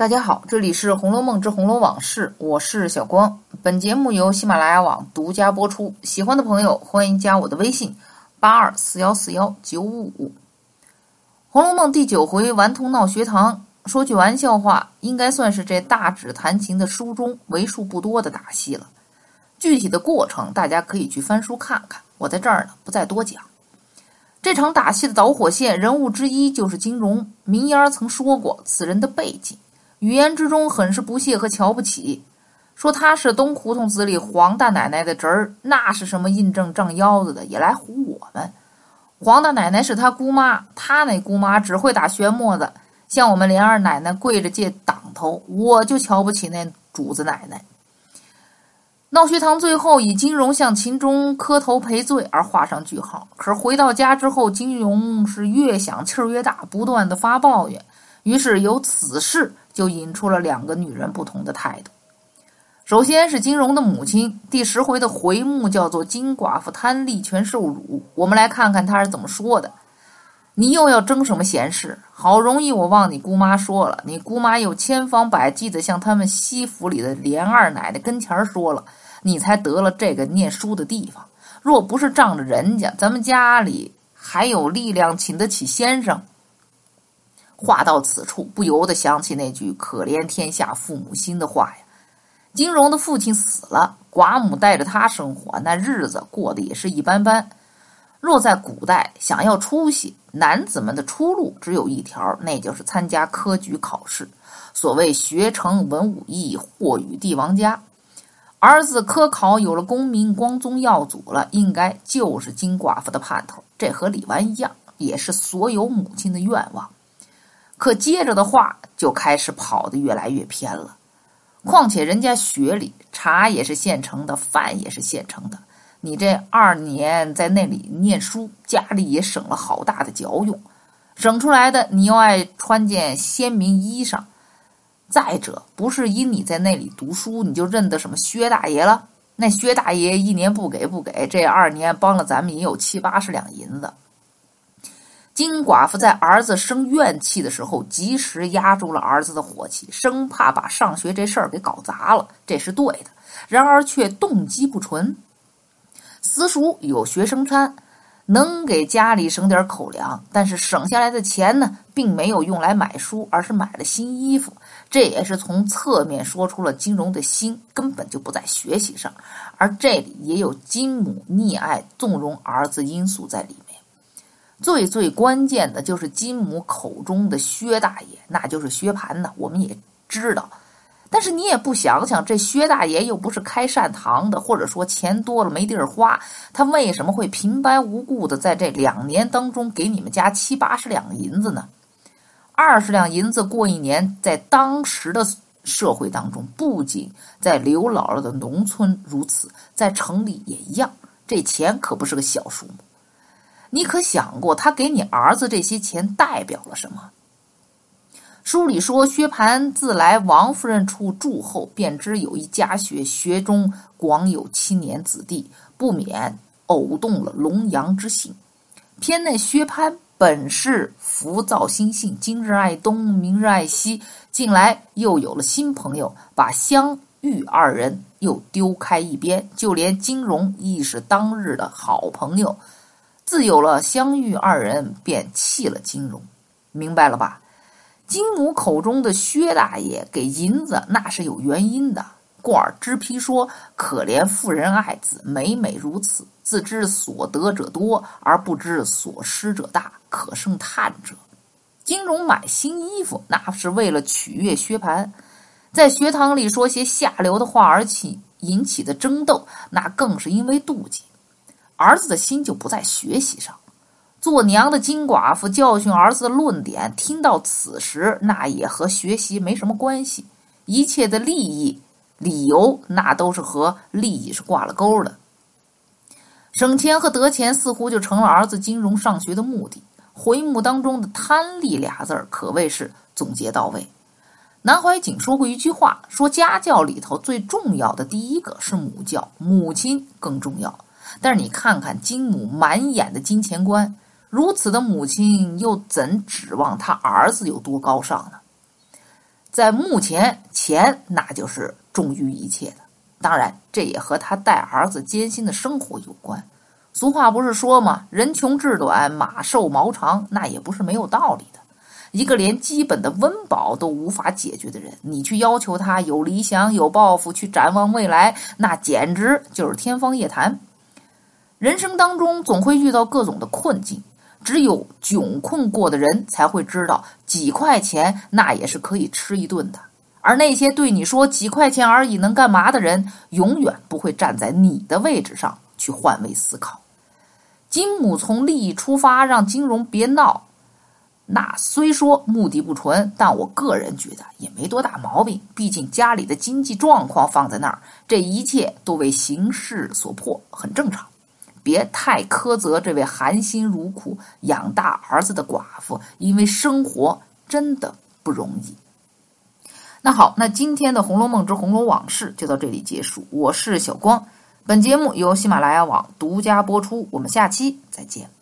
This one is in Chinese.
大家好，这里是《红楼梦之红楼往事》，我是小光。本节目由喜马拉雅网独家播出。喜欢的朋友欢迎加我的微信：八二四幺四幺九五五。《红楼梦》第九回顽童闹学堂，说句玩笑话，应该算是这大指弹琴的书中为数不多的打戏了。具体的过程大家可以去翻书看看，我在这儿呢不再多讲。这场打戏的导火线人物之一就是金荣。名言曾说过此人的背景。语言之中很是不屑和瞧不起，说他是东胡同子里黄大奶奶的侄儿，那是什么印证胀腰子的，也来唬我们。黄大奶奶是他姑妈，他那姑妈只会打旋磨子，向我们连二奶奶跪着借挡头，我就瞧不起那主子奶奶。闹学堂最后以金荣向秦钟磕头赔罪而画上句号。可是回到家之后，金荣是越想气儿越大，不断的发抱怨。于是由此事。就引出了两个女人不同的态度。首先是金荣的母亲，第十回的回目叫做“金寡妇贪利权受辱”。我们来看看她是怎么说的：“你又要争什么闲事？好容易我忘你姑妈说了，你姑妈又千方百计的向他们西府里的连二奶奶跟前说了，你才得了这个念书的地方。若不是仗着人家，咱们家里还有力量请得起先生。”话到此处，不由得想起那句“可怜天下父母心”的话呀。金荣的父亲死了，寡母带着他生活，那日子过得也是一般般。若在古代，想要出息，男子们的出路只有一条，那就是参加科举考试。所谓“学成文武艺，或与帝王家”。儿子科考有了功名，光宗耀祖了，应该就是金寡妇的盼头。这和李纨一样，也是所有母亲的愿望。可接着的话就开始跑得越来越偏了。况且人家学里茶也是现成的，饭也是现成的。你这二年在那里念书，家里也省了好大的脚用。省出来的你又爱穿件鲜明衣裳。再者，不是因你在那里读书，你就认得什么薛大爷了。那薛大爷一年不给不给，这二年帮了咱们也有七八十两银子。金寡妇在儿子生怨气的时候，及时压住了儿子的火气，生怕把上学这事儿给搞砸了，这是对的。然而却动机不纯。私塾有学生餐，能给家里省点口粮，但是省下来的钱呢，并没有用来买书，而是买了新衣服。这也是从侧面说出了金荣的心根本就不在学习上，而这里也有金母溺爱纵容儿子因素在里面。最最关键的就是金母口中的薛大爷，那就是薛蟠呢。我们也知道，但是你也不想想，这薛大爷又不是开善堂的，或者说钱多了没地儿花，他为什么会平白无故的在这两年当中给你们家七八十两银子呢？二十两银子过一年，在当时的社会当中，不仅在刘姥姥的农村如此，在城里也一样，这钱可不是个小数目。你可想过，他给你儿子这些钱代表了什么？书里说，薛蟠自来王夫人处住后，便知有一家学，学中广有青年子弟，不免偶动了龙阳之性。偏那薛蟠本是浮躁心性，今日爱东，明日爱西，近来又有了新朋友，把香玉二人又丢开一边，就连金荣亦是当日的好朋友。自有了香玉二人，便弃了金荣，明白了吧？金母口中的薛大爷给银子，那是有原因的。过儿知批说：“可怜妇人爱子，每每如此，自知所得者多，而不知所失者大，可胜叹者。”金荣买新衣服，那是为了取悦薛蟠，在学堂里说些下流的话而起引起的争斗，那更是因为妒忌。儿子的心就不在学习上，做娘的金寡妇教训儿子的论点，听到此时，那也和学习没什么关系。一切的利益理由，那都是和利益是挂了钩的。省钱和得钱，似乎就成了儿子金融上学的目的。回目当中的“贪利”俩字儿，可谓是总结到位。南怀瑾说过一句话，说家教里头最重要的第一个是母教，母亲更重要。但是你看看金母满眼的金钱观，如此的母亲又怎指望他儿子有多高尚呢？在目前，钱那就是重于一切的。当然，这也和他带儿子艰辛的生活有关。俗话不是说吗？“人穷志短，马瘦毛长”，那也不是没有道理的。一个连基本的温饱都无法解决的人，你去要求他有理想、有抱负，去展望未来，那简直就是天方夜谭。人生当中总会遇到各种的困境，只有窘困过的人才会知道，几块钱那也是可以吃一顿的。而那些对你说几块钱而已能干嘛的人，永远不会站在你的位置上去换位思考。金母从利益出发，让金融别闹。那虽说目的不纯，但我个人觉得也没多大毛病。毕竟家里的经济状况放在那儿，这一切都为形势所迫，很正常。别太苛责这位含辛茹苦养大儿子的寡妇，因为生活真的不容易。那好，那今天的《红楼梦之红楼往事》就到这里结束。我是小光，本节目由喜马拉雅网独家播出。我们下期再见。